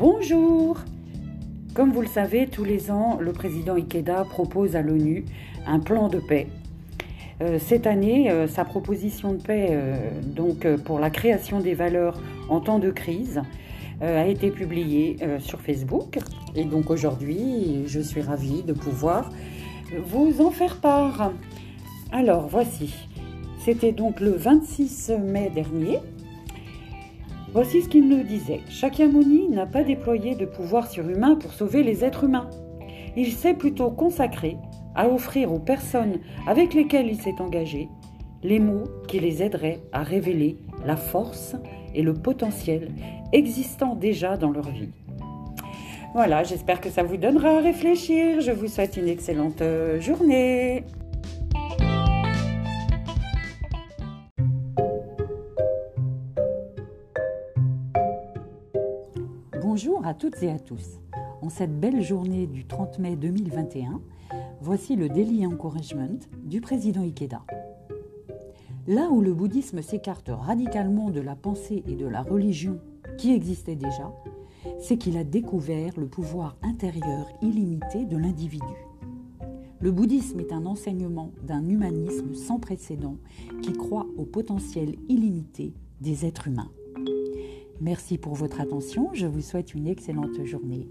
Bonjour Comme vous le savez, tous les ans, le président Ikeda propose à l'ONU un plan de paix. Euh, cette année, euh, sa proposition de paix euh, donc, pour la création des valeurs en temps de crise a été publiée sur Facebook. Et donc aujourd'hui, je suis ravie de pouvoir vous en faire part. Alors voici, c'était donc le 26 mai dernier Voici ce qu'il nous disait. Shakyamuni n'a pas déployé de pouvoir surhumain pour sauver les êtres humains. Il s'est plutôt consacré à offrir aux personnes avec lesquelles il s'est engagé les mots qui les aideraient à révéler la force et le potentiel existant déjà dans leur vie. Voilà, j'espère que ça vous donnera à réfléchir. Je vous souhaite une excellente journée. Bonjour à toutes et à tous. En cette belle journée du 30 mai 2021, voici le Daily Encouragement du président Ikeda. Là où le bouddhisme s'écarte radicalement de la pensée et de la religion qui existaient déjà, c'est qu'il a découvert le pouvoir intérieur illimité de l'individu. Le bouddhisme est un enseignement d'un humanisme sans précédent qui croit au potentiel illimité des êtres humains. Merci pour votre attention. Je vous souhaite une excellente journée.